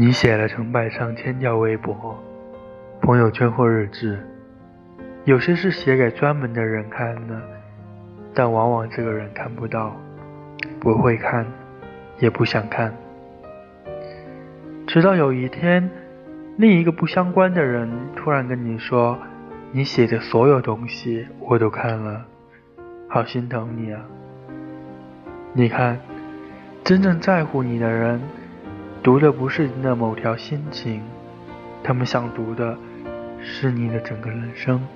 你写了成百上千条微博、朋友圈或日志，有些是写给专门的人看的，但往往这个人看不到，不会看，也不想看。直到有一天，另一个不相关的人突然跟你说：“你写的所有东西我都看了，好心疼你啊！”你看，真正在乎你的人。读的不是你的某条心情，他们想读的是你的整个人生。